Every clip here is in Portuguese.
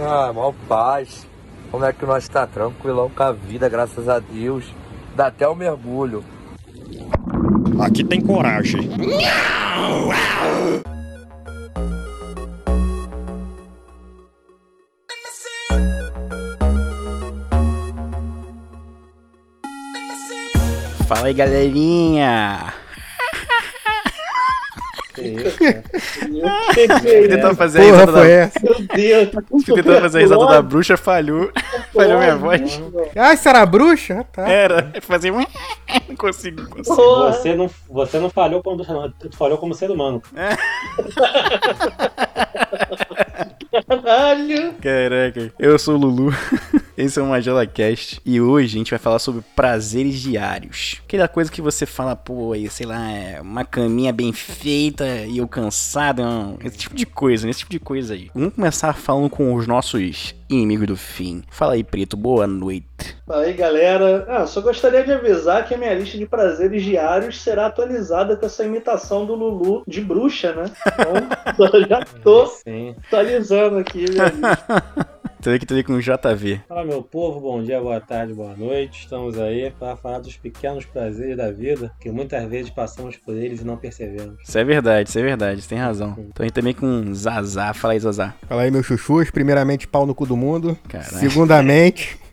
Ah, mó paz. Como é que nós tá tranquilão com a vida, graças a Deus. Dá até o mergulho. Aqui tem coragem. Fala aí, galerinha! Tentou fazer a risada foi da... essa? Meu Deus, tá com Tentou fazer a risada da bruxa, falhou. Falhou minha voz. Ah, isso era bruxa? Ah, Tá. Era, fazia um... Não consigo, não consigo. Você não, você não falhou como não, tu falhou como ser humano. Caralho. Caraca, eu sou o Lulu, esse é o Magela Cast e hoje a gente vai falar sobre prazeres diários. Aquela coisa que você fala, pô, aí, sei lá, é uma caminha bem feita e eu cansado, não. esse tipo de coisa, esse tipo de coisa aí. Vamos começar falando com os nossos inimigos do fim. Fala aí, Preto, boa noite. Fala aí, galera. Ah, só gostaria de avisar que a minha lista de prazeres diários será atualizada com essa imitação do Lulu de bruxa, né? Então, eu já tô Sim. atualizando aqui minha lista. Tô aqui, tô aqui com o JV. Fala meu povo, bom dia, boa tarde, boa noite. Estamos aí para falar dos pequenos prazeres da vida, que muitas vezes passamos por eles e não percebemos. Isso é verdade, isso é verdade, você tem razão. Tô aí também com Zazá, fala aí, Zazá. Fala aí, meus chuchus. Primeiramente, pau no cu do mundo. Caralho. Segundamente,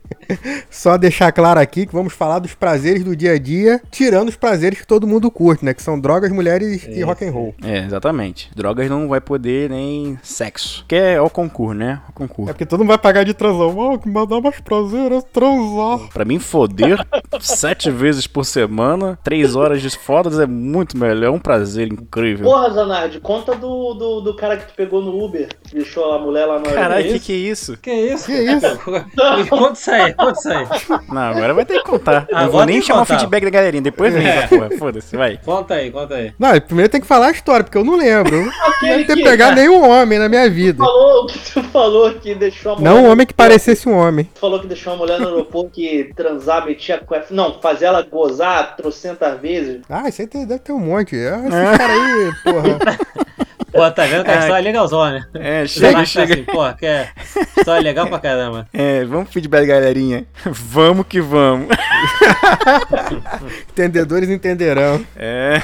só deixar claro aqui que vamos falar dos prazeres do dia a dia, tirando os prazeres que todo mundo curte, né? Que são drogas, mulheres e Isso. rock and roll. É, exatamente. Drogas não vai poder nem sexo. Que é o concurso, né? O concurso. É porque todo mundo vai pagar de transão. Oh, que me dá mais prazer é transar. Pra mim, foder sete vezes por semana, três horas de fodas é muito melhor. É um prazer incrível. Porra, Zanardi, conta do, do, do cara que tu pegou no Uber, que deixou a mulher lá no Caralho, aeroporto. que que é isso? Que isso? Que isso? Conta isso aí, conta isso aí. Não, agora vai ter que contar. Não vou nem chamar o feedback da galerinha. Depois vem essa porra. Foda-se, vai. Conta aí, conta aí. Não, primeiro tem que falar a história, porque eu não lembro. Eu não deve ter que- pegado nenhum homem na minha vida. Falou que tu falou que deixou a mulher. Não um homem que parecesse um homem. Tu falou que deixou a mulher no aeroporto que transar, metia a cueca. Não, fazer ela gozar trocentas vezes. Ah, isso aí tem- deve ter um monte. Ah, esse cara aí, porra. Pô, tá vendo que a Ai. história é legalzona, né? É, Chega, chega, chega. Assim, pô, que é história legal pra caramba. É, vamos feedback, galerinha. Vamos que vamos. Entendedores entenderão. É.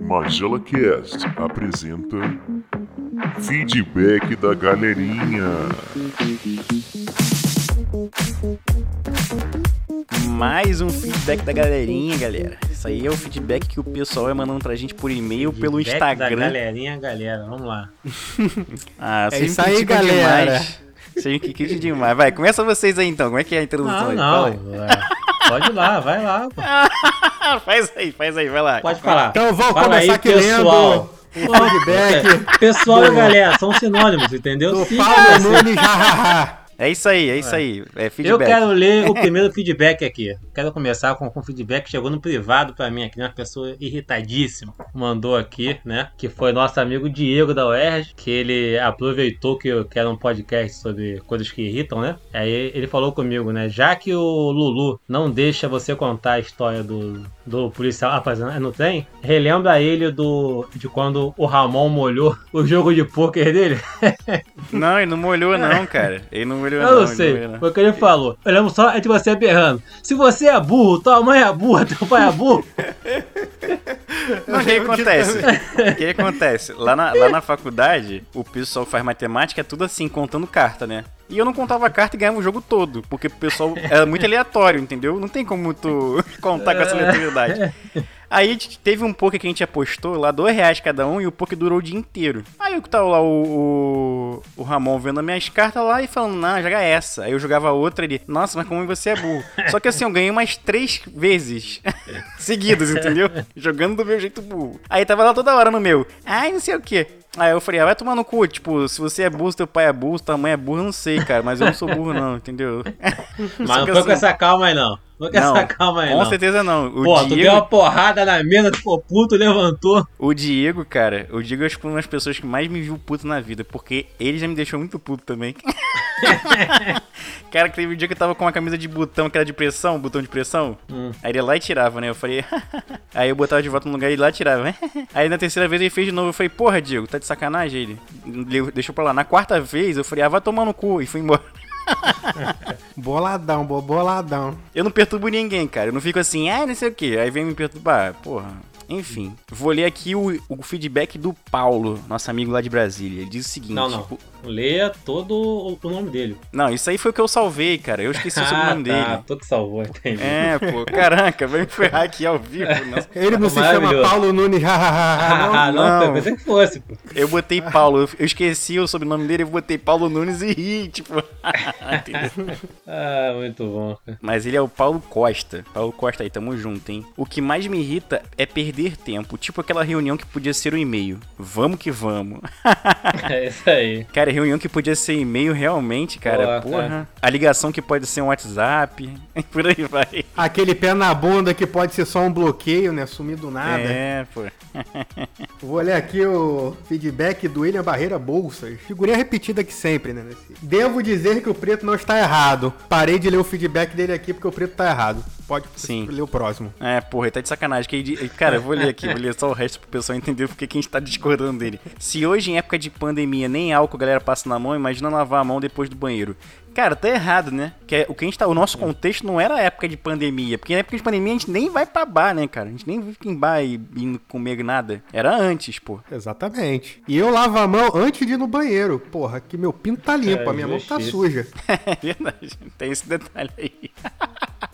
Magela Cast apresenta Feedback da Galerinha. Mais um feedback da galerinha, galera. Isso aí é o feedback que o pessoal vai mandando pra gente por e-mail, pelo Feedback Da Instagram. galerinha, galera, vamos lá. Ah, É isso aí, galera. demais. Vocês que demais. Vai, começa vocês aí então. Como é que é a introdução Não, aí? não. É, Pode ir lá, vai lá. pô. faz aí, faz aí, vai lá. Pode falar. Então vamos Fala começar aí, aqui pessoal. lendo o feedback Pessoal e galera são sinônimos, entendeu? do Sim, Paulo Nunes, hahaha. É isso aí, é isso aí. É Eu feedback. quero ler o primeiro feedback aqui. Quero começar com, o feedback que chegou no privado pra mim aqui, né? uma pessoa irritadíssima. Mandou aqui, né? Que foi nosso amigo Diego da UERJ, que ele aproveitou que, eu, que era um podcast sobre coisas que irritam, né? Aí ele falou comigo, né? Já que o Lulu não deixa você contar a história do, do policial apaixonado no trem, relembra ele do de quando o Ramon molhou o jogo de pôquer dele. Não, ele não molhou não, cara. Ele não molhou Eu não. não ele sei, molhou, não. foi o que ele falou. Eu lembro só é de você berrando. Se você é burro, tua mãe é burra, teu pai é burro. Não, o que acontece? O que acontece? Lá na, lá na faculdade, o pessoal que faz matemática é tudo assim, contando carta, né? E eu não contava carta e ganhava o jogo todo, porque o pessoal era muito aleatório, entendeu? Não tem como tu contar com essa aleatoriedade. Aí a gente teve um poker que a gente apostou lá, dois reais cada um, e o poker durou o dia inteiro. Aí eu tava lá, o, o, o Ramon vendo as minhas cartas lá e falando, não, joga essa. Aí eu jogava outra ele, nossa, mas como você é burro. Só que assim, eu ganhei umas três vezes seguidas, entendeu? Jogando do meu jeito burro. Aí tava lá toda hora no meu, ai, não sei o que. Aí eu falei, ah, vai tomar no cu, tipo, se você é burro, teu pai é burro, tua mãe é burra, eu não sei, cara, mas eu não sou burro não, entendeu? Mas não que foi com assim- essa calma aí, não. Não quer Não, essa calma aí, Com não. certeza não. O Pô, tu deu Diego, uma porrada na mesa, ficou puto, levantou. o Diego, cara, o Diego foi uma das pessoas que mais me viu puto na vida, porque ele já me deixou muito puto também. cara, que teve um dia que eu tava com uma camisa de botão que era de pressão, botão de pressão. Hum. Aí ele ia lá e tirava, né? Eu falei. Aí eu botava de volta no lugar e ele lá tirava. Aí na terceira vez ele fez de novo. Eu falei, porra, Diego, tá de sacanagem? Ele Deixou pra lá. Na quarta vez eu falei, ah, vai tomar no cu. E fui embora. Boladão, bo- boladão. Eu não perturbo ninguém, cara. Eu não fico assim, ah, não sei o que. Aí vem me perturbar. Porra. Enfim, vou ler aqui o, o feedback do Paulo, nosso amigo lá de Brasília. Ele diz o seguinte: Não, não. tipo, Leia todo o, o nome dele. não, isso aí foi o que eu salvei, cara. Eu esqueci o sobrenome ah, tá. dele. Tu que salvou, entendi. É, pô, caraca, vai me ferrar aqui ao vivo. Não. Ele não se chama. Paulo Nunes, Ah, não? não, pensei que fosse, pô. Eu botei Paulo, eu- esqueci o sobrenome dele, eu botei Paulo Nunes e ri, tipo. Ah, muito bom. Mas ele é o Paulo Costa. Paulo Costa aí, tamo junto, hein? O que mais me irrita é perder tempo. Tipo aquela reunião que podia ser um e-mail. Vamos que vamos. É isso aí. Cara, reunião que podia ser e-mail realmente, cara. Pô, porra. cara. A ligação que pode ser um WhatsApp. Por aí vai. Aquele pé na bunda que pode ser só um bloqueio, né? Sumir do nada. É, pô. Vou ler aqui o feedback do William Barreira Bolsas. Figurinha repetida aqui sempre, né? Devo dizer que o preto não está errado. Parei de ler o feedback dele aqui porque o preto tá errado. Pode Sim. ler o próximo. É, porra, ele tá de sacanagem. Que ele- Cara, eu vou ler aqui, vou ler só o resto pro pessoal entender porque que a gente tá discordando dele. Se hoje, em época de pandemia, nem álcool a galera passa na mão, imagina lavar a mão depois do banheiro. Cara, tá errado, né? Que é, o que a gente tá. O nosso contexto não era a época de pandemia. Porque na época de pandemia a gente nem vai pra bar, né, cara? A gente nem fica em bar e indo comer nada. Era antes, pô. Exatamente. E eu lavo a mão antes de ir no banheiro. Porra, que meu pinto tá limpo, É, a minha mão tá suja. É verdade. Tem esse detalhe aí.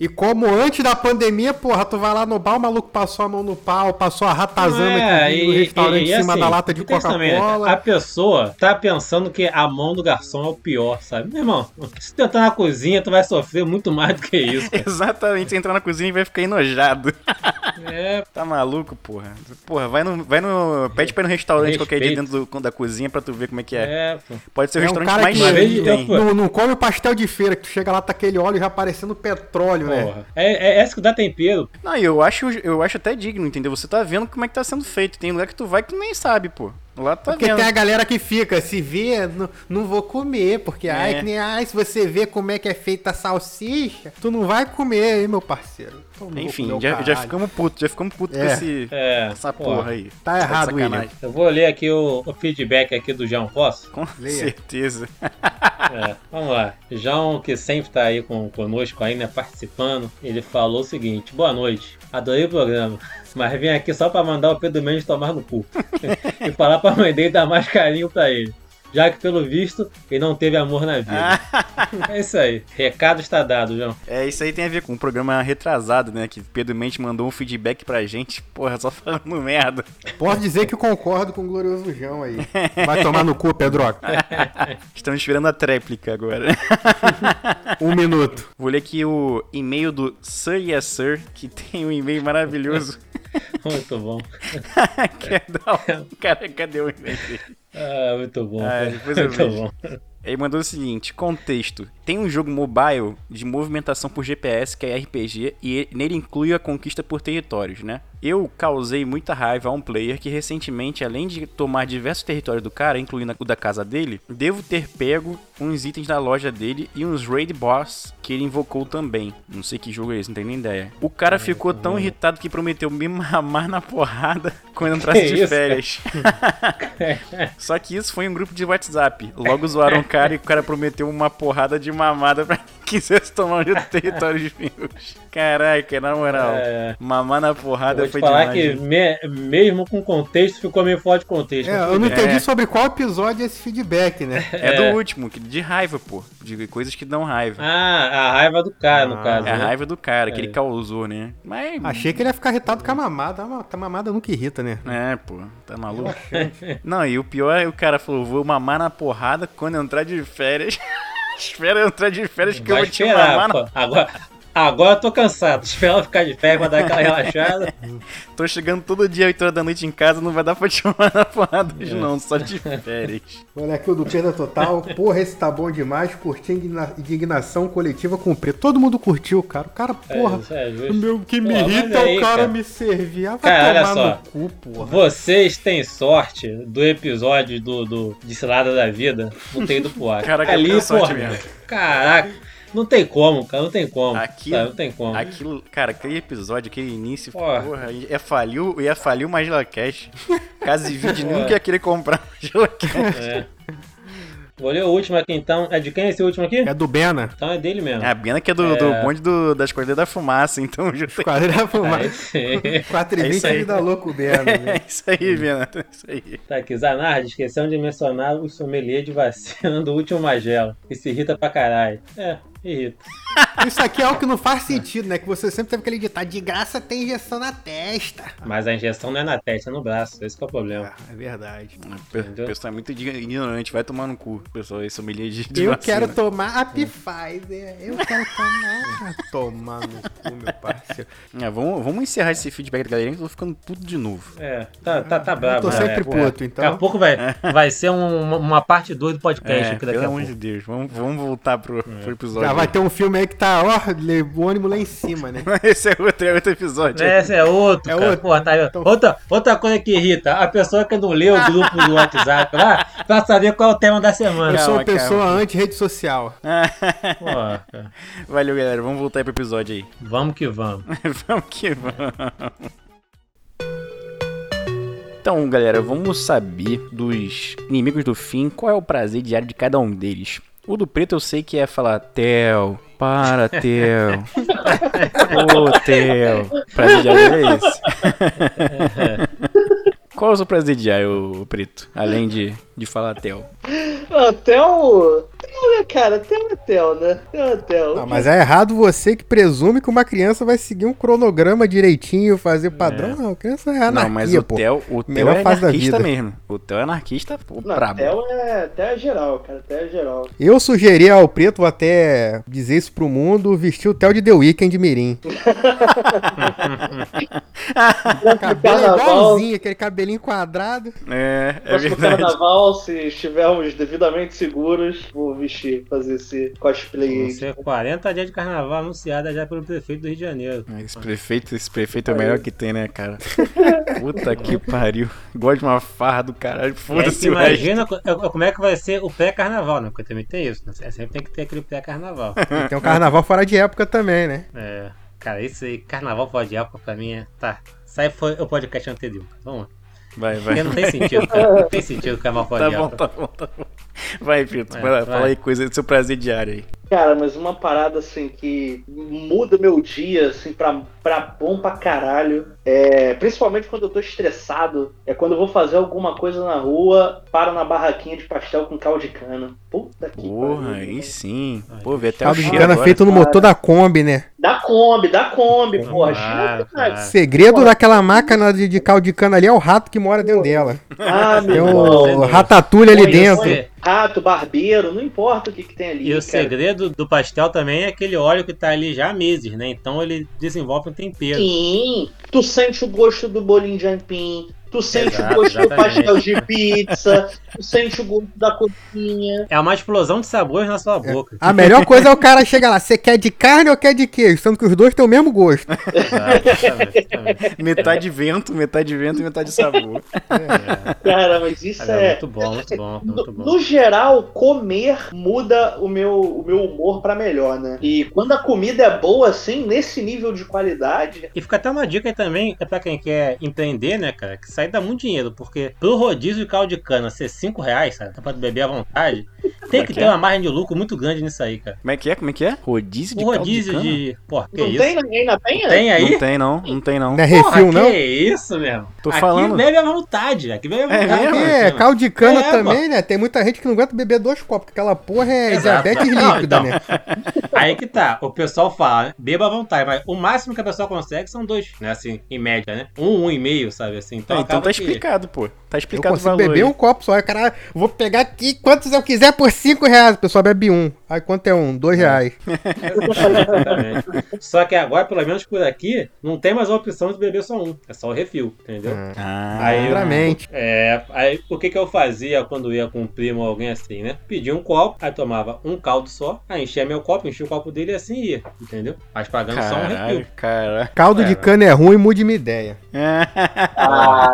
E como antes da pandemia, porra, tu vai lá no bar, o maluco passou a mão no pau, passou a ratazana É, aqui no restaurante em cima assim, da lata de e né? Coca-Cola. A pessoa tá pensando que a mão do garçom é o pior, sabe? Meu irmão, se tu entrar na cozinha, tu vai sofrer muito mais do que isso. cara. Exatamente. Você entrar na cozinha e vai ficar enojado. É, Tá maluco, porra? Porra, vai no. Vai no. Pede pra ir no restaurante qualquer dia Respeito. dentro do- da cozinha pra tu ver como é que é. é, pô. Pode ser o É um restaurante cara mais fui- Não, não come o pastel de feira, que tu chega lá, tá aquele óleo já parecendo petróleo, né? Porra. É, é essa que dá tempero. Não, eu acho, eu acho até digno, entendeu? Você tá vendo como é que tá sendo feito. Tem lugar que tu vai que tu nem sabe, pô. Lá tá Porque vendo. tem a galera que fica, se vê, não, não vou comer, porque ai, É. que nem, ai, se você vê como é que é feita a salsicha, tu não vai comer, hein, meu parceiro. Então, Enfim, já, já ficamos putos, já ficamos putos com É. esse, É, essa porra aí. Tá de errado, sacanagem. Eu vou ler aqui o, o feedback aqui do João, posso? Com Leia. certeza. É, vamos lá. João, que sempre tá aí com, conosco aí, né, participando, ele falou o seguinte: Boa noite, adorei o programa, mas vim aqui só pra mandar o Pedro Mendes tomar no cu e falar pra mãe dele dar mais carinho pra ele. Já que, pelo visto, ele não teve amor na vida. É isso aí. Recado está dado, João. É, isso aí tem a ver com um programa retrasado, né? Que Pedro Mente mandou um feedback pra gente. Porra, só falando merda. Posso dizer que eu concordo com o glorioso João aí. Vai tomar no cu, Pedroca. Estamos esperando a tréplica agora. Um minuto. Vou ler aqui o e-mail do Sir Yes Sir, que tem um e-mail maravilhoso. Muito bom. Um... Cara, cadê o e-mail dele? Ah, muito bom. Ah, depois eu muito vejo. bom. Ele mandou o seguinte: contexto. Tem um jogo mobile de movimentação por GPS que é RPG e ele- nele inclui a conquista por territórios, né? Eu causei muita raiva a um player que recentemente, além de tomar diversos territórios do cara, incluindo o da casa dele, devo ter pego uns itens da loja dele e uns raid boss que ele invocou também. Não sei que jogo é esse, não tenho nem ideia. O cara ficou tão irritado que prometeu me mamar na porrada quando entrasse de férias. Só que isso foi em um grupo de WhatsApp. Logo zoaram o cara e o cara prometeu uma porrada de mamada pra quem quisesse tomar um de territórios meus. Caraca, na moral. É. Mamar na Eu porrada vou te foi falar demais. que me- mesmo com contexto, ficou meio fora de contexto. É, eu não entendi É. sobre qual episódio é esse feedback, né? É, É. do último, que- de raiva, pô. De coisas que dão raiva. Ah, a raiva do cara, no Ah, caso. é a né? raiva do cara que É. ele causou, né? Mas. Achei que ele ia ficar irritado com a mamada. A mamada nunca irrita, né? É, pô, tá maluco? Não, e o pior é o cara falou: vou mamar na porrada quando eu entrar de férias. Espera eu entrar de férias que eu Vai vou te esperar, mamar na. Agora, Agora eu tô cansado. Espera ela ficar de pé pra dar aquela relaxada. Tô chegando todo dia 8 horas da noite em casa, não vai dar pra te chamar na porrada É. hoje não, só de férias. Olha aqui o do Perda Total. Porra, esse tá bom demais. Curti indignação coletiva com o preto. Todo mundo curtiu, cara. O cara, porra. isso é justo. o meu que me Pô, irrita é aí, o cara, cara. me servir. Ah, vai Cara, olha só. no cu, porra. Vocês têm sorte do episódio do, do de Cilada da Vida não ter ido pro ar. Caraca, Ali, porra, mesmo. Caraca, não tem como, cara, não tem como. Aqui- sabe, não tem como. Aquilo, cara, aquele episódio, aquele início, Porra. porra, ia falir, o- ia falir Magela Cash. Caso de vídeo, Porra. nunca ia querer comprar Magela Cash. É. Vou ler o último aqui então. É de quem esse último aqui? É do Bena. Então é dele mesmo. A Bena que é do, É. do bonde do, das coisas da fumaça, então já tem- Quadrilha Aí fumar. sim. 4 É e isso 20 aí. ele dá louco o Bena. É né? isso aí, Bena, é isso aí. Tá aqui, Zanardi, esqueceu de mencionar o sommelier de vacina do último Magela. E se irrita pra caralho. É, irrita. Isso aqui é algo que não faz sentido, né? Que você sempre teve aquele ditado, de graça tem injeção na testa. Mas a injeção não é na testa, é no braço. Esse que é o problema. Ah, é verdade. O Entendeu? pessoal é muito ignorante, vai tomar no cu, pessoal, esse sommelier de, de Eu vacina. quero tomar a Pfizer. Eu quero tomar. Ah, tomar no cu, meu parceiro. É, vamos, vamos encerrar esse feedback da galera que eu tô ficando puto de novo. É, tá, tá, tá bravo. tô né? sempre É, puto, então. Daqui a pouco vai, vai ser um- uma, parte 2 do podcast É, aqui daqui pelo a amor pouco. de Deus, vamos, vamos voltar pro, pro episódio. Já vai ter um filme aí que tá, ó, o ânimo lá em cima, né? Esse é outro, é outro episódio. Esse é outro, É cara. outro. Porra, tá aí. Então- outra, outra coisa que irrita, a pessoa que não lê o grupo do WhatsApp lá, pra saber qual é o tema da Eu semana. sou uma pessoa anti-rede social. Porra, cara. Valeu, galera. Vamos voltar aí pro episódio aí. Vamos que vamos. vamos que vamos. Então, galera, vamos saber dos inimigos do fim qual é o prazer diário de cada um deles. O do preto eu sei que é falar Theo, para Theo. Ô Theo. Prazer diário é esse. Qual é o seu prazer diário, preto? Além de, de falar Theo. O. Theo, né, cara? Theo é Theo, né? Theo é Theo. Não, mas é errado você que presume que uma criança vai seguir um cronograma direitinho, fazer padrão. Não, criança é anarquia, Não, mas o. Theo, o Melhor é anarquista mesmo. O Theo é anarquista, pô, Não, brabo. Theo é, é geral, cara. É geral. Eu sugeri ao Preto, vou até dizer isso pro mundo, vestir o Theo de The Weeknd Mirim. Cabelo igualzinho, aquele cabelinho quadrado. É, é Próximo verdade. carnaval, se estivermos devidamente seguros, vou vestir, fazer esse cosplay Vão aí. ser 40 dias de carnaval anunciada já pelo prefeito do Rio de Janeiro. Esse prefeito, esse prefeito é o melhor que tem, né, cara? Puta que pariu. Gosto de uma farra do caralho. Foda-se resto. imagina co- é- como é que vai ser o pré-carnaval, né? Porque também tem isso, né? Sempre tem que ter aquele pré-carnaval. Tem um carnaval fora de época também, né? É, cara, isso aí, carnaval fora de época pra mim é. Tá. Sai foi o podcast anterior. Vamos lá. Vai, vai. Porque não tem sentido, cara. Não tem sentido carnaval fora Tá de bom, época. tá bom, tá bom. Vai, Pito, É, vai lá, vai. fala aí coisa do seu prazer diário aí. Cara, mas uma parada assim que muda meu dia, assim, pra, pra bom pra caralho. É, principalmente quando eu tô estressado. É quando eu vou fazer alguma coisa na rua, paro na barraquinha de pastel com caldo de cana. Puta que Porra, aí sim. Pô, vê até o Caldo de cheiro cana agora. feito no motor da Kombi, né? Da Kombi, da Kombi, porra. Claro, Chega, claro. Segredo Porra. daquela máquina de, de caldo de cana ali é o rato que mora dentro dela. Ah, Tem meu o irmão. ratatouille ali dentro. Rato, barbeiro, não importa o que, que tem ali. E o cara. segredo do pastel também é aquele óleo que tá ali já há meses, né? Então ele desenvolve um tempero. Sim, tu sente o gosto do bolinho de aipim, tu sente Exato, o gosto do exatamente. pastel de pizza, tu sente o gosto da coxinha. É uma explosão de sabores na sua boca. A melhor coisa é o cara chegar lá, você quer de carne ou quer de queijo? Sendo que os dois têm o mesmo gosto. Exato, exatamente, exatamente. Metade vento, metade vento e metade sabor. Cara, mas isso Cara, é. muito bom, muito bom, muito No, bom. no geral, comer muda o meu, o meu humor pra melhor, né? E quando a comida é boa, assim, nesse nível de qualidade, E fica até uma dica aí também, é pra quem quer empreender, né, cara, que sai dá muito dinheiro, porque pro rodízio de caldo de cana ser 5 reais, sabe, pra beber à vontade, tem é que que ter é? uma margem de lucro muito grande nisso aí, cara. Como é que é? Como é que é? Rodízio de O caldo rodízio de... Pô, que não isso? tem ninguém na penha? Tem aí? Não tem não, não tem não. Não é refil, que não? isso, mesmo? Tô aqui falando. bebe à vontade, aqui bebe à É vontade. mesmo? É, caldo de cana É, também, né? Tem muita gente que não aguenta beber dois copos, porque aquela porra é Exato. diabetes Não, líquida, então. né? Aí que tá, o pessoal fala, né, beba à vontade, mas o máximo que a pessoa consegue são dois, né, assim, em média, né? Um, um e meio, sabe, assim. Então, Então, então tá que- explicado, pô. Tá Eu explicado o consigo beber aí. um copo só. Aí o cara, vou pegar aqui quantos eu quiser por 5 reais. O pessoal bebe um. Aí quanto é um? Dois reais. Exatamente. Só que agora, pelo menos por aqui, não tem mais a opção de beber só um. É só o refil, entendeu? Ah, Aí- Claramente. É, aí o que que eu fazia quando ia com um primo ou alguém assim, né? Pedia um copo, aí tomava um caldo só, aí enchia meu copo, enchia o copo dele e assim ia, entendeu? Mas pagando só um caralho, refil. cara. Caldo É, de cana é ruim, mude minha ideia. Ah,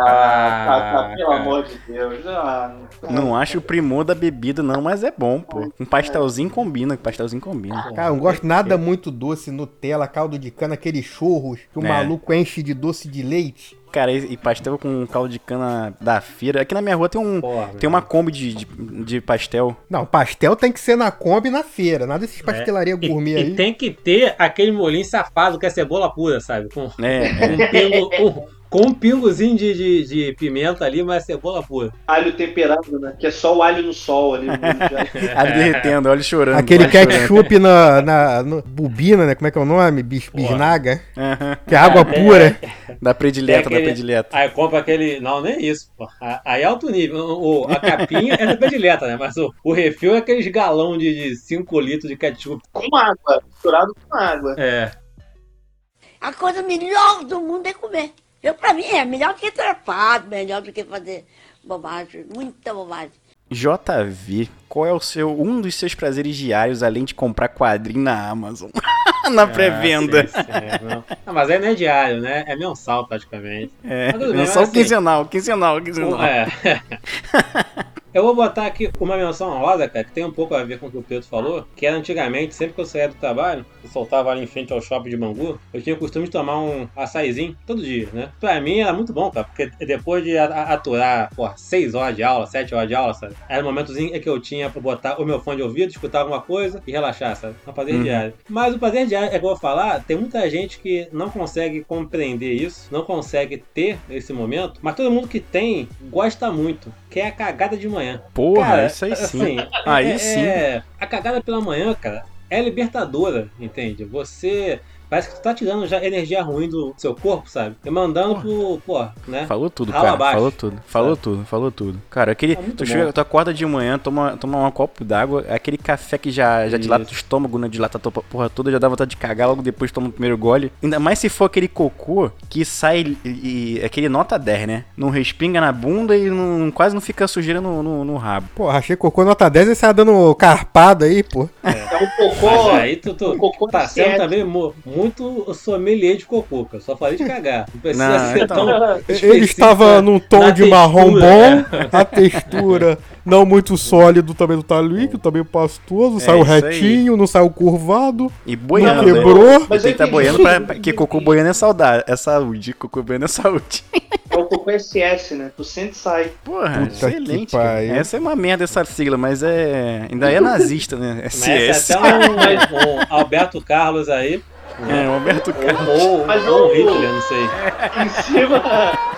tá, tá, pelo cara. amor de Deus. Ah, Não acho o primor da bebida, não, mas é bom, pô. Um pastelzinho combina, com pastelzinho combina. Cara, eu não gosto nada muito doce, Nutella, caldo de cana, aqueles churros que o É. maluco enche de doce de leite. Cara, e e pastel com caldo de cana da feira. Aqui na minha rua tem um. Porra, Tem uma Kombi de, de, de pastel. Não, pastel tem que ser na Kombi e na feira, nada desses pastelaria E, gourmet e aí. tem que ter aquele molinho safado que é cebola pura, sabe? Com, É, com um, pingo, com, com um pingozinho de, de, de pimenta ali, mas é cebola pura. alho temperado, né? Que é só o alho no sol ali. Ali derretendo, olha chorando. Aquele ketchup na, na no- bobina, né? Como é que é o nome? Bis, bisnaga. Aham. Que é água É, pura. Da predileta, aquele- da predileta. Aí compra aquele. Não, nem isso, pô. Aí é alto nível. O, o- a capinha é da predileta, né? Mas o, o refil é aqueles galão de 5 litros de ketchup. com água, misturado com água. É. A coisa melhor do mundo é comer. Eu, pra mim, é melhor do que trepado, melhor do que fazer bobagem, muita bobagem. JV, qual é o seu um dos seus prazeres diários além de comprar quadrinho na Amazon? na pré-venda. Ah, é, não. Ah, mas aí não é diário, né? É mensal praticamente. É, mas assim- quinzenal, quinzenal, quinzenal. É. Eu vou botar aqui uma menção rosa, cara, que tem um pouco a ver com o que o Pedro falou, que era antigamente, sempre que eu saía do trabalho, eu soltava ali em frente ao shopping de Bangu, eu tinha o costume de tomar um açaizinho todo dia, né? Pra mim era muito bom, cara, porque depois de aturar, porra, 6 horas de aula, 7 horas de aula, sabe? Era o momentozinho que eu tinha pra botar o meu fone de ouvido, escutar alguma coisa e relaxar, sabe? Um prazer Uhum. diário. Mas o prazer diário, é que eu vou falar, tem muita gente que não consegue compreender isso, não consegue ter esse momento, mas todo mundo que tem gosta muito, que é a cagada de manhã. Porra, Cara, isso aí sim. assim, aí é- sim. é- a cagada pela manhã, cara, é libertadora, entende? Você. Parece que tu tá tirando já energia ruim do seu corpo, sabe? E mandando pro. Pô, né? Falou tudo, Rala cara. abaixo. Falou tudo. Falou tudo, falou tudo. Cara, aquele. É muito tu, chega, tu acorda de manhã, toma, toma um copo d'água, aquele café que já, já dilata o estômago, né? Dilata a tua porra toda, já dá vontade de cagar, logo depois toma o primeiro gole. Ainda mais se for aquele cocô que sai e, e- aquele nota 10, né? Não respinga na bunda e não, quase não fica sujeira no, no, no rabo. Pô, achei cocô nota 10 e sai dando carpada aí, pô. É um Mas cocô. aí tu, tu um cocô tá sendo também mu- muito sommelier de cocô, cara. Só falei de cagar. Não precisa Não, ser então. tão. Ele estava num tom de marrom textura, bom, a textura não muito sólido, também não tá líquido, também pastoso, É saiu isso aí. retinho, não saiu curvado, E não boiando. né? quebrou. Mas Tem que tá boiando pra, pra- que cocô boiando é saudade, é saúde. Cocô boiando é saúde. É o cocô SS, né? Tu sente e sai. Porra, Puta excelente. Essa é uma merda essa sigla, mas é. Ainda é nazista, né? Mas SS. é até um, um Alberto Carlos aí. É, o Alberto Carlos. Ou, ou, Mas ou um o- Hitler, não sei. Em cima,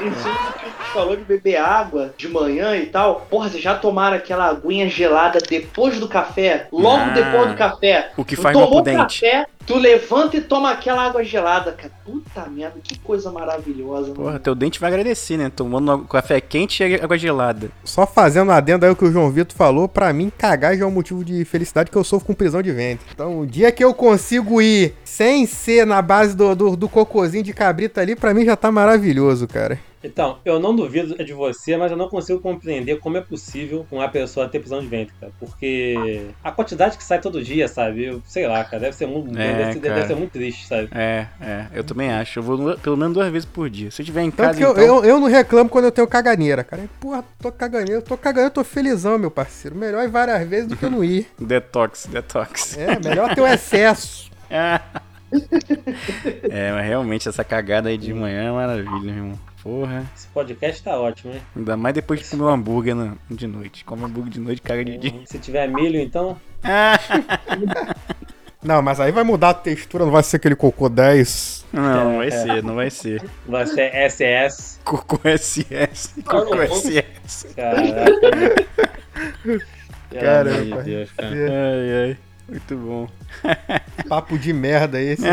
em cima do que tu falou de beber água de manhã e tal. Porra, vocês já tomaram aquela aguinha gelada depois do café? Logo Ah, depois do café. O que faz mal pro dente. café, tu levanta e toma aquela água gelada, cara. Puta merda, que coisa maravilhosa. mano. Porra, teu dente vai agradecer, né? Tomando café quente e água gelada. Só fazendo adendo aí o que o João Vitor falou, pra mim cagar já é um motivo de felicidade que eu sofro com prisão de ventre. Então, o dia que eu consigo ir sem ser na base do, do, do cocôzinho de cabrita ali, pra mim já tá maravilhoso, cara. Então, eu não duvido de você, mas eu não consigo compreender como é possível uma pessoa ter prisão de ventre, cara. Porque a quantidade que sai todo dia, sabe? Eu sei lá, cara, deve ser muito, É, deve, ser, deve ser muito triste, sabe? É, é, eu também acho. Eu vou pelo menos duas vezes por dia. Se eu tiver em casa, que eu, então... eu, eu não reclamo quando eu tenho caganeira, cara. Porra, tô caganeira, tô caganeira, tô felizão, meu parceiro. Melhor ir várias vezes do que eu não ir. Detox, detox. É, melhor ter o excesso. é, mas realmente essa cagada aí de manhã é maravilha, meu irmão. Porra. Esse podcast tá ótimo, hein? Ainda mais depois de comer um hambúrguer no- de noite. Come hambúrguer de noite, caga de dia. Se tiver milho, então. Não, mas aí vai mudar a textura, não vai ser aquele cocô 10. Não, não vai ser, não vai ser. Vai ser SS. Cocô SS. Cocô SS. Caraca. Caramba. de Deus, cara. Ai, ai. Muito bom. Papo de merda esse.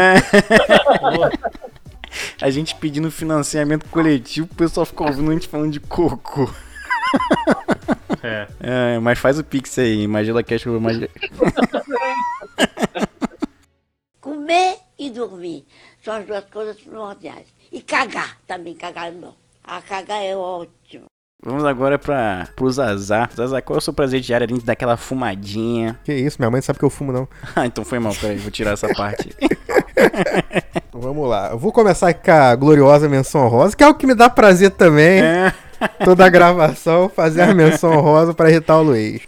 A gente pedindo financiamento coletivo, o pessoal ficou ouvindo a gente falando de cocô. É. É, mas faz o pix aí, imagina que eu imagina. Comer e dormir são as duas coisas primordiais. E cagar também, cagar é bom. A cagar é ótimo. Vamos agora pra, pro Zazá. Zazá, qual é o seu prazer diário dentro daquela fumadinha? Que isso, minha mãe não sabe que eu fumo, não. Ah, então foi mal, peraí, vou tirar essa parte. Vamos lá. Eu vou começar com a gloriosa menção rosa, que é o que me dá prazer também. É. Toda a gravação, fazer a menção rosa pra irritar o Luiz.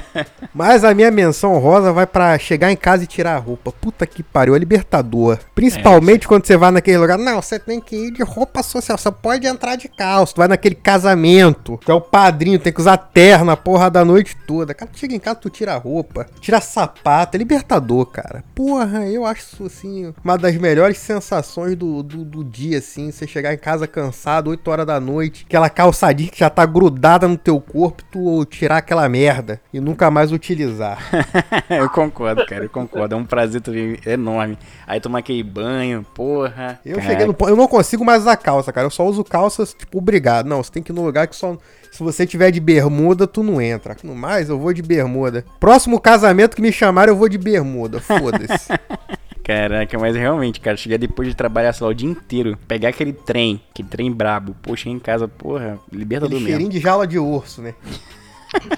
Mas a minha menção rosa vai pra chegar em casa e tirar a roupa. Puta que pariu, é libertador. Principalmente quando você vai naquele lugar. Não, você tem que ir de roupa social. Você pode entrar de calça. Tu vai naquele casamento. Tu é o padrinho, tem que usar terna porra da noite toda. Cara, tu chega em casa, tu tira a roupa, tira sapato. É libertador, cara. Porra, eu acho isso, assim, uma das melhores sensações do, do, do dia, assim. Você chegar em casa cansado, 8 horas da noite, aquela calça jeans que já tá grudada no teu corpo, tu tirar aquela merda e nunca mais utilizar. eu concordo, cara, eu concordo. É um prazer enorme. Aí tomar aquele banho, porra. Eu Caraca. cheguei no ponto, eu não consigo mais usar calça, cara. Eu só uso calças, tipo, obrigado. Não, você tem que ir num lugar que só. Se você tiver de bermuda, tu não entra. No mais, eu vou de bermuda. Próximo casamento que me chamarem, eu vou de bermuda. Foda-se. Caraca, mas realmente, cara, chegar depois de trabalhar, sei lá, o dia inteiro, pegar aquele trem, aquele trem brabo, chegar em casa, porra, libertador Aquele mesmo. cheirinho de jala de urso, né?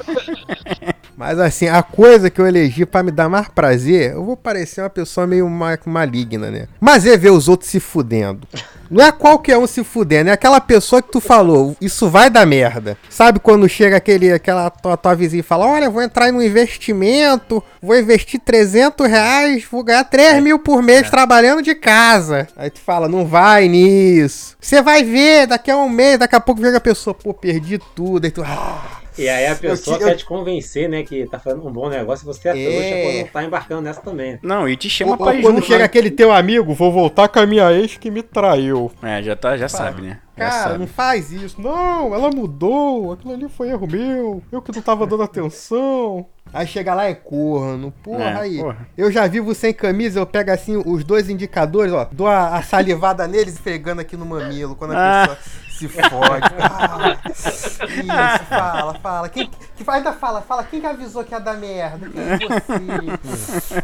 Mas assim, a coisa que eu elegi pra me dar mais prazer, eu vou parecer uma pessoa meio ma- maligna, né? Mas é ver os outros se fudendo. Não é qualquer um se fudendo, é aquela pessoa que tu falou, isso vai dar merda. Sabe quando chega aquele, aquela tua, tua vizinha e fala, olha, vou entrar num investimento, vou investir 300 reais, vou ganhar 3 mil por mês trabalhando de casa. Aí tu fala, não vai nisso. Você vai ver, daqui a um mês, daqui a pouco chega a pessoa, pô, perdi tudo. Aí tu, ah, E aí a pessoa te- quer eu- te convencer, né, que tá fazendo um bom negócio e você é, É. trouxa por não tá embarcando nessa também. Não, e te chama Ou, pra ir ou quando junto, chega né? aquele teu amigo, vou voltar com a minha ex que me traiu. É, já, tá, já sabe, né? Já Cara, sabe. não faz isso. Não, ela mudou. Aquilo ali foi erro meu. Eu que não tava dando atenção. Aí chega lá é corno. Porra, É, aí. porra. Eu já vivo sem camisa, eu pego assim os dois indicadores, ó. Dou a, a salivada neles e esfregando aqui no mamilo. Quando a Ah. pessoa se fode. Ah, isso, fala, fala. Quem, que, ainda fala, fala. Quem que avisou que ia dar merda? Quem é você?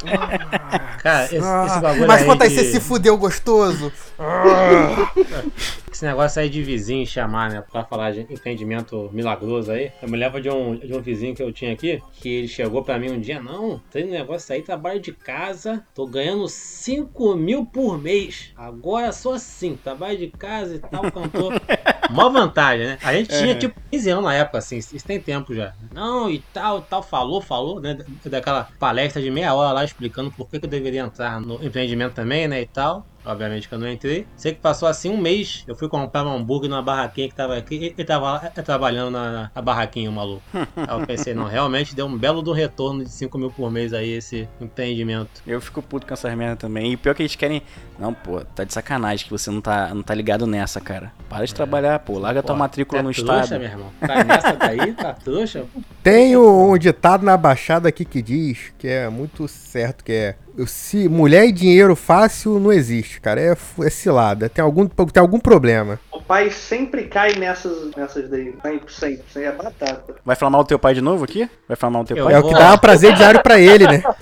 Cara, esse, esse Ah, bagulho mas aí conta aí, de- você se fudeu gostoso. Esse negócio aí de vizinho chamar, né? Pra falar de empreendimento milagroso aí. Eu me lembro de um, de um vizinho que eu tinha aqui, que ele chegou pra mim um dia, não, tem um negócio aí, trabalho de casa, tô ganhando 5 mil por mês. Agora sou assim, trabalho de casa e tal, cantor. Mó vantagem, né? A gente tinha tipo 15 anos na época, assim, isso tem tempo já. Não, e tal, tal, falou, falou, né? Daquela palestra de meia hora lá explicando por que, que eu deveria entrar no empreendimento também, né? E tal. Obviamente que eu não entrei. Sei que passou assim um mês. Eu fui comprar um hambúrguer numa barraquinha que tava aqui. Ele tava lá, eh, trabalhando na, na barraquinha, o maluco. Aí eu pensei, não, realmente deu um belo do retorno de 5 mil por mês aí esse empreendimento. Eu fico puto com essas merda também. E pior que eles querem. Não, pô, tá de sacanagem que você não tá, não tá ligado nessa, cara. Para de trabalhar, pô. Larga tua Pô, matrícula tá no trouxa, estado. meu irmão. Tá nessa daí, tá trouxa? Tem um ditado na Baixada aqui que diz que é muito certo, que é se mulher e dinheiro fácil não existe, cara. É, é cilada. Tem algum, tem algum problema. O pai sempre cai nessas, nessas daí. Sempre, sempre. Isso aí é batata. Vai falar mal do teu pai de novo aqui? Vai falar mal do teu Eu pai? É o que dá prazer diário pra ele, né?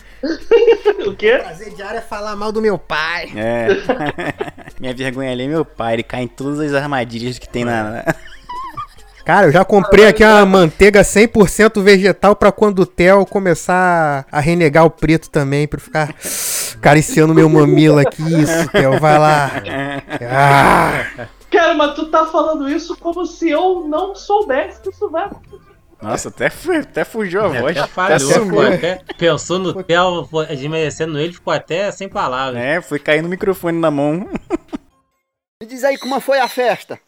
O quê? Prazer diário é falar mal do meu pai. É. Minha vergonha ali é meu pai. Ele cai em todas as armadilhas que tem na. Cara, eu já comprei aqui uma manteiga 100% vegetal pra quando o Theo começar a renegar o preto também, pra eu ficar acariciando meu mamilo aqui. Isso, Theo, vai lá. Ah, Cara, mas tu tá falando isso como se eu não soubesse que isso vai acontecer. Nossa, até, até fugiu a voz. Até falhou, sumiu. ficou até, pensou no Theo, desmerecendo ele, ficou até sem palavras. É, foi cair no microfone na mão. Me diz aí como foi a festa.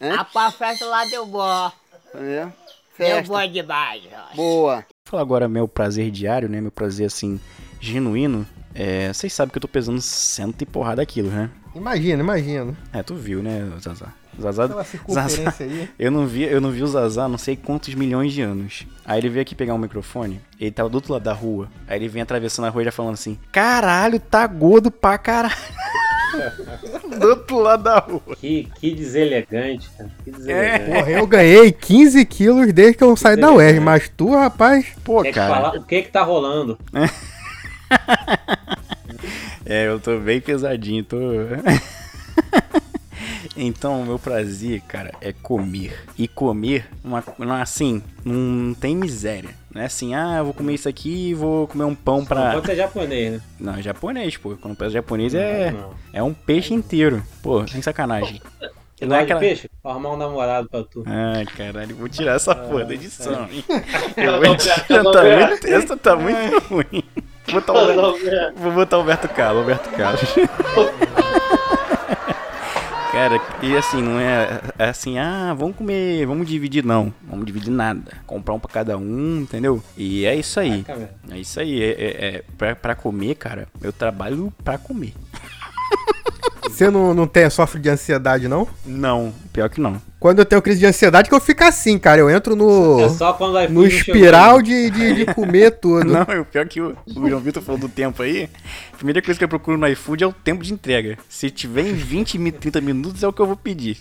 A festa lá deu bom. É, Deu festa. bom demais. ó. Boa. Vou falar agora meu prazer diário, né? Meu prazer, assim, genuíno. É, vocês sabem que eu tô pesando cento e porrada quilos, né? imagina, imagina. É, tu viu, né, Zazá? Zazá, circunferência aí. eu não vi, eu não vi o Zazá não sei quantos milhões de anos. Aí ele veio aqui pegar um microfone, ele tava do outro lado da rua. Aí ele vem atravessando a rua e já falando assim: Caralho, tá gordo pra caralho. Do outro lado da rua. Que, que deselegante, cara. Que deselegante. Porra, eu ganhei 15 quilos desde que eu saí da UERJ, mas tu, rapaz, Pô, Quer que cara. falar- o que que tá rolando? É, eu tô bem pesadinho, tô. Então, o meu prazer, cara, é comer. E comer, uma, uma- assim, não tem miséria. Não é assim, ah, eu vou comer isso aqui e vou comer um pão Não pra. pode ser japonês, né? Não, é japonês, pô. Quando peço japonês é, Não. é um peixe inteiro. Pô, sem sacanagem. Você Não é aquela- peixe? Vou arrumar um namorado pra tu. Ai, caralho, vou tirar essa porra da edição, hein? Eu Não, vou tirar, tá não. muito, essa tá muito ruim. Vou botar o Alberto- Vou botar o Alberto Carlos, Alberto Carlos. Cara, e assim, não é, é assim, ah, vamos comer, vamos dividir, não. Vamos dividir nada. Comprar um pra cada um, entendeu? E é isso aí. É isso aí. É, é, é pra, pra comer, cara, eu trabalho pra comer. você não, não tem, sofre de ansiedade, não? Não, pior que não. Quando eu tenho crise de ansiedade, que eu fico assim, cara. Eu entro no, É só quando no espiral de, de, de comer tudo. Não, o pior que o, o João Vitor falou do tempo aí. A primeira coisa que eu procuro no iFood é o tempo de entrega. Se tiver em 20, mi- 30 minutos é o que eu vou pedir.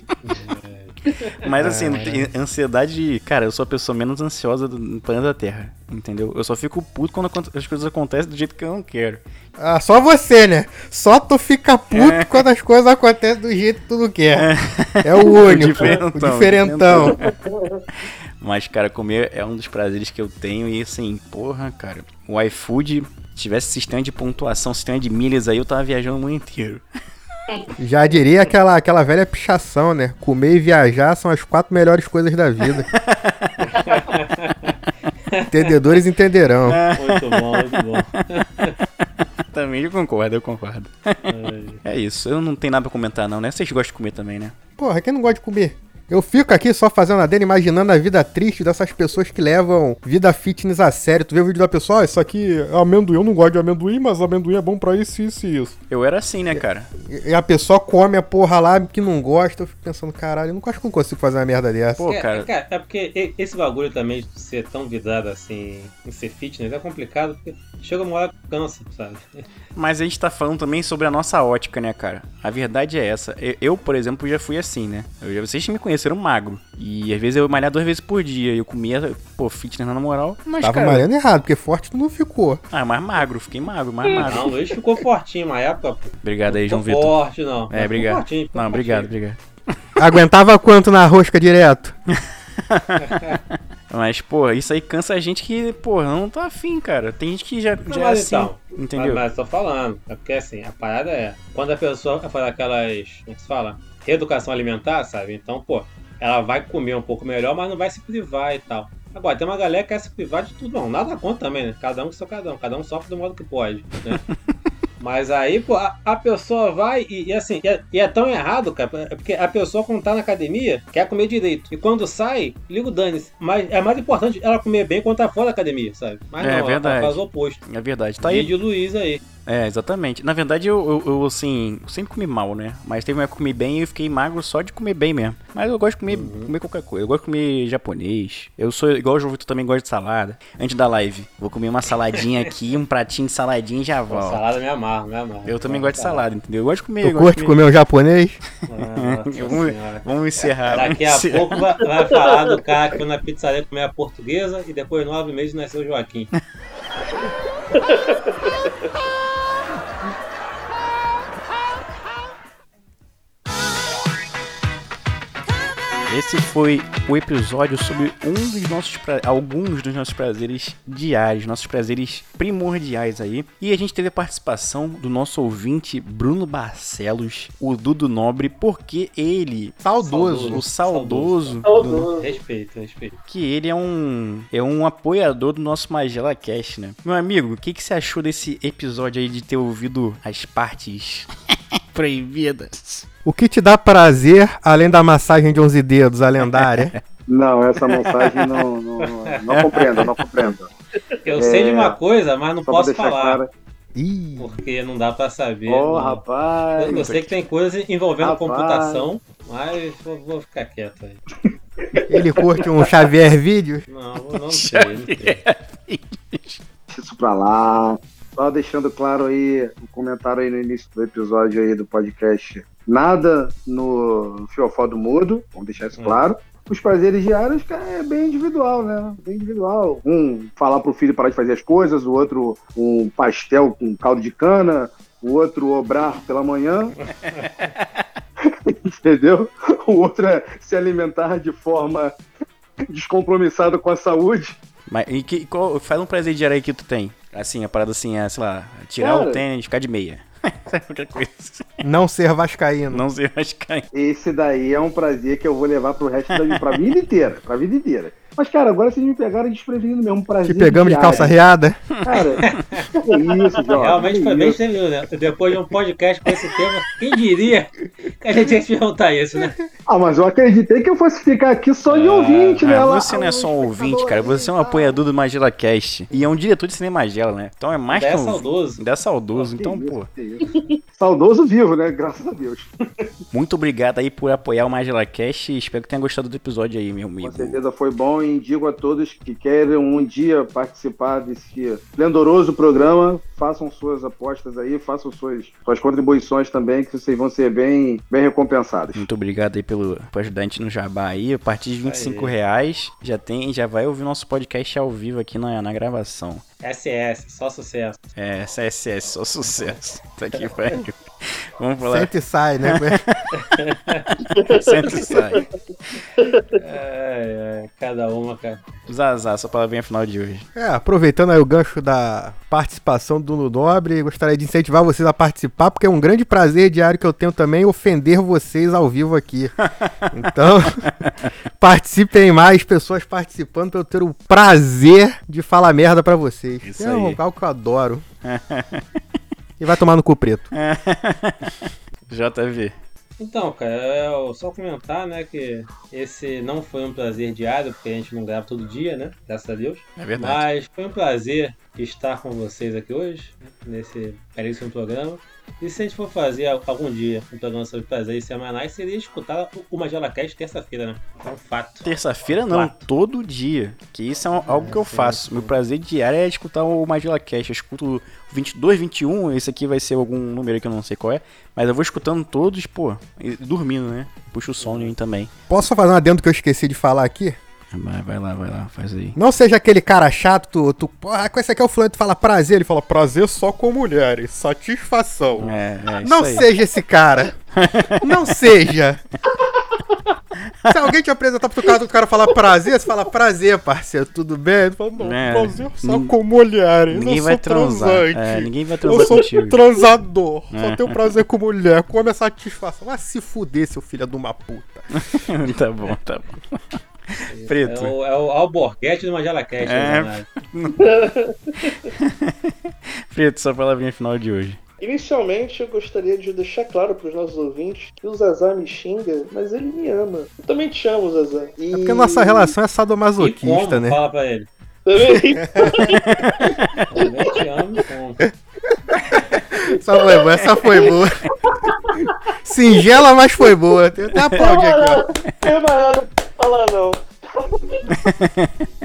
Mas assim, tem ansiedade. de- Cara, eu sou a pessoa menos ansiosa do planeta Terra. Entendeu? Eu só fico puto quando as coisas acontecem do jeito que eu não quero. Ah, só você, né? Só tu fica puto quando as coisas acontecem do jeito que tu não quer. É, o único, diferentão, o diferentão. Mas, cara, comer é um dos prazeres que eu tenho. E assim, porra, cara, o iFood tivesse sistema de pontuação, sistema de milhas aí, eu tava viajando o mundo inteiro. Já diria aquela, aquela velha pichação, né? Comer e viajar são as quatro melhores coisas da vida. Entendedores entenderão. Muito bom, muito bom. Também eu concordo, eu concordo. É isso, eu não tenho nada pra comentar não, né? Vocês gostam de comer também, né? Porra, quem não gosta de comer? Eu fico aqui só fazendo a dele, imaginando a vida triste dessas pessoas que levam vida fitness a sério. Tu vê o vídeo da pessoa, ah, isso aqui é amendoim, eu não gosto de amendoim, mas amendoim é bom pra isso, isso e isso. Eu era assim, né, cara? E e a pessoa come a porra lá que não gosta, eu fico pensando, caralho, eu não acho que eu consigo fazer uma merda dessa. Pô, é, cara. é, é porque esse bagulho também de ser tão vidrado assim, em ser fitness, é complicado, porque chega uma hora que cansa, sabe? Mas a gente tá falando também sobre a nossa ótica, né, cara? A verdade é essa. Eu, por exemplo, já fui assim, né? Eu, já- vocês me conheceram magro. E às vezes eu malhava duas vezes por dia. Eu comia, pô, fitness na moral. Mas, Tava cara. malhando errado, porque forte tu não ficou. Ah, mais magro, fiquei magro, mais magro. Não, Luiz ficou fortinho uma época. pô. Obrigado aí, João Ficou Vitor. forte, não. É, Ficou obrigado. fortinho, ficou Não, obrigado, fortinho. obrigado. Aguentava quanto na rosca direto? Mas, pô, isso aí cansa a gente que, pô, não tá afim, cara. Tem gente que já, Não, já é mas assim, então, entendeu? Mas, mas tô falando, é porque assim, a parada é, quando a pessoa faz aquelas, como é que se fala? Reeducação alimentar, sabe? Então, pô, ela vai comer um pouco melhor, mas não vai se privar e tal. Agora, tem uma galera que quer se privar de tudo, não, nada contra também, né? Cada um com seu cada um, cada um sofre do modo que pode, né? Mas aí, pô, a, a pessoa vai e, e assim, e é, e é tão errado, cara, é porque a pessoa quando tá na academia quer comer direito. E quando sai, liga o dane-se. Mas é mais importante ela comer bem quando tá fora da academia, sabe? Mas É, não, ela verdade. faz o oposto. É verdade. Tá aí. Vídeo Luiz aí. É, exatamente. Na verdade, eu, eu, eu, assim, sempre comi mal, né? Mas teve uma época que eu comi bem e eu fiquei magro só de comer bem mesmo. Mas eu gosto de comer, comer qualquer coisa. Eu gosto de comer japonês. Eu sou igual o João Vitor também gosta de salada. Antes da live, vou comer uma saladinha aqui, um pratinho de saladinha e já volto. salada me amarra, me amarra. Eu também gosto de salada, entendeu? Eu gosto de comer. Tu eu gosto curte de comer um japonês? Nossa Vamos, vamos encerrar. vamos Daqui a encerrar. pouco vai, vai falar do cara que foi na pizzaria comer a portuguesa e depois de nove meses nasceu o Joaquim. Esse foi o episódio sobre um dos nossos pra- alguns dos nossos prazeres diários, nossos prazeres primordiais aí. E a gente teve a participação do nosso ouvinte Bruno Barcelos, o Dudu Nobre, porque ele, Saudoso. o saudoso, Saudoso. Respeito, respeito. que ele é um é um apoiador do nosso Magela Cast, né? Meu amigo, o que, que você achou desse episódio aí de ter ouvido as partes proibidas? O que te dá prazer, além da massagem de 11 dedos, a lendária? Não, essa mensagem não, não, não compreendo, não compreendo. Eu sei de uma coisa, mas não É, posso falar. claro. Porque não dá pra saber. Não. rapaz. Eu, eu sei que tem coisas envolvendo Rapaz. computação, mas vou, vou ficar quieto aí. ele curte um Xavier Vídeos? Não, eu não sei, não sei. Isso pra lá. Só deixando claro aí, um comentário aí no início do episódio aí do podcast. Nada no fiofó do mudo, vamos deixar isso claro. Os prazeres diários, cara, é bem individual, né? Bem individual. Um falar pro filho parar de fazer as coisas, o outro um pastel com caldo de cana, o outro obrar pela manhã. Entendeu? O outro é se alimentar de forma descompromissada com a saúde. Mas e que, qual, faz um prazer diário aí que tu tem. Assim, a parada assim é, sei lá, tirar Cara. o tênis, ficar de meia. Qualquer coisa. Não ser vascaíno. Não mais cair. Esse daí é um prazer que eu vou levar pro resto da vida, pra vida inteira, pra vida inteira. Mas, cara, agora vocês me pegaram desprevenido mesmo, prazer Te pegamos de calça riada. Cara, que isso, Jorge. Realmente foi bem servido, né? Depois de um podcast com esse tema, quem diria que a gente ia te perguntar isso, né? Ah, mas eu acreditei que eu fosse ficar aqui só de ouvinte, né? Ah, você não é só um ouvinte, cara. Você é um apoiador do Magela Cast. E é um diretor de cinema Magela, né? Então é mais Ainda que é um. saudoso. Ainda é saudoso. Que Então, isso, pô. Saudoso vivo, né? Graças a Deus. Muito obrigado aí por apoiar o Magela Cast. Espero que tenha gostado do episódio aí, meu Com amigo. certeza foi bom e digo a todos que querem um dia participar desse esplendoroso programa, façam suas apostas aí, façam suas, suas contribuições também, que vocês vão ser bem, bem recompensados. Muito obrigado aí pelo, por ajudar a gente no Jabá aí. A partir de 25 reais já tem, já vai ouvir nosso podcast ao vivo aqui na, na gravação. SS, só sucesso. É, CSS, só sucesso. Tá aqui, velho. Vamos falar. Sente e sai, né? Senta e sai. Ai, ai, cada uma, cara. Zazá, sua palavrinha final de hoje. É, aproveitando aí o gancho da participação do Nobre, gostaria de incentivar vocês a participar, porque é um grande prazer diário que eu tenho também ofender vocês ao vivo aqui. Então, participem mais, pessoas participando pra eu ter o prazer de falar merda pra vocês. Isso é aí. algo que eu adoro. E vai tomar no cu preto. JV. Então, cara, é só comentar, né, que esse não foi um prazer diário, porque a gente não grava todo dia, né, graças a Deus. É verdade. Mas foi um prazer estar com vocês aqui hoje, né, nesse belíssimo programa. E se a gente for fazer algum dia um programa sobre prazeres semanais, seria escutar o Magela Cast terça-feira, né? É um fato. Terça-feira não, Quatro. todo dia. Que isso é um- algo que eu faço. Meu prazer diário é escutar o Magela Cast. Eu escuto 22, 21, esse aqui vai ser algum número aí que eu não sei qual é. Mas eu vou escutando todos, pô, e dormindo, né? Puxa o som de mim também. Posso só fazer um adendo que eu esqueci de falar aqui? Vai, vai lá, vai lá, faz aí. Não seja aquele cara chato, tu, tu porra, com esse aqui é o fulano, tu fala prazer, ele fala prazer só com mulheres, satisfação. É, é isso Não aí. seja esse cara. Não seja. Se alguém te apresentar pro cara, o cara falar prazer, você fala prazer, parceiro, tudo bem? Ele fala, não, É, prazer só com mulheres. Ninguém eu vai sou transar. É, ninguém vai transar Eu sou contigo. transador. Só É. tenho prazer com mulher. Come a satisfação. Vai se fuder, seu filho de uma puta. tá bom, tá bom. É Preto. o, é o Alborguete do Magela Cast, É. né? Preto, sua palavrinha final de hoje. Inicialmente, eu gostaria de deixar claro para os nossos ouvintes que o Zazá me xinga, mas ele me ama. Eu também te amo, Zazá. E... É porque a nossa relação é E sadomasoquista, como? né? Fala pra ele. Também. Também te amo e como. Essa foi boa, essa foi boa. Singela, mas foi boa. Tem até aplaudir aqui, ó. Não tem mais nada pra falar, não.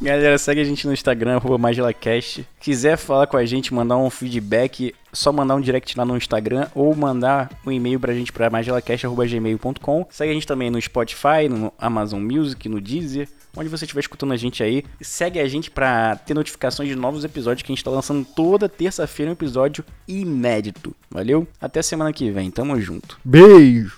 Galera, segue a gente no Instagram, arroba MagelaCast. Quiser falar com a gente, mandar um feedback, só mandar um direct lá no Instagram ou mandar um e-mail pra gente pra magelacast.gmail.com. Segue a gente também no Spotify, no Amazon Music, no Deezer, onde você estiver escutando a gente aí. Segue a gente pra ter notificações de novos episódios que a gente tá lançando toda terça-feira um episódio inédito. Valeu? Até semana que vem, tamo junto. Beijo.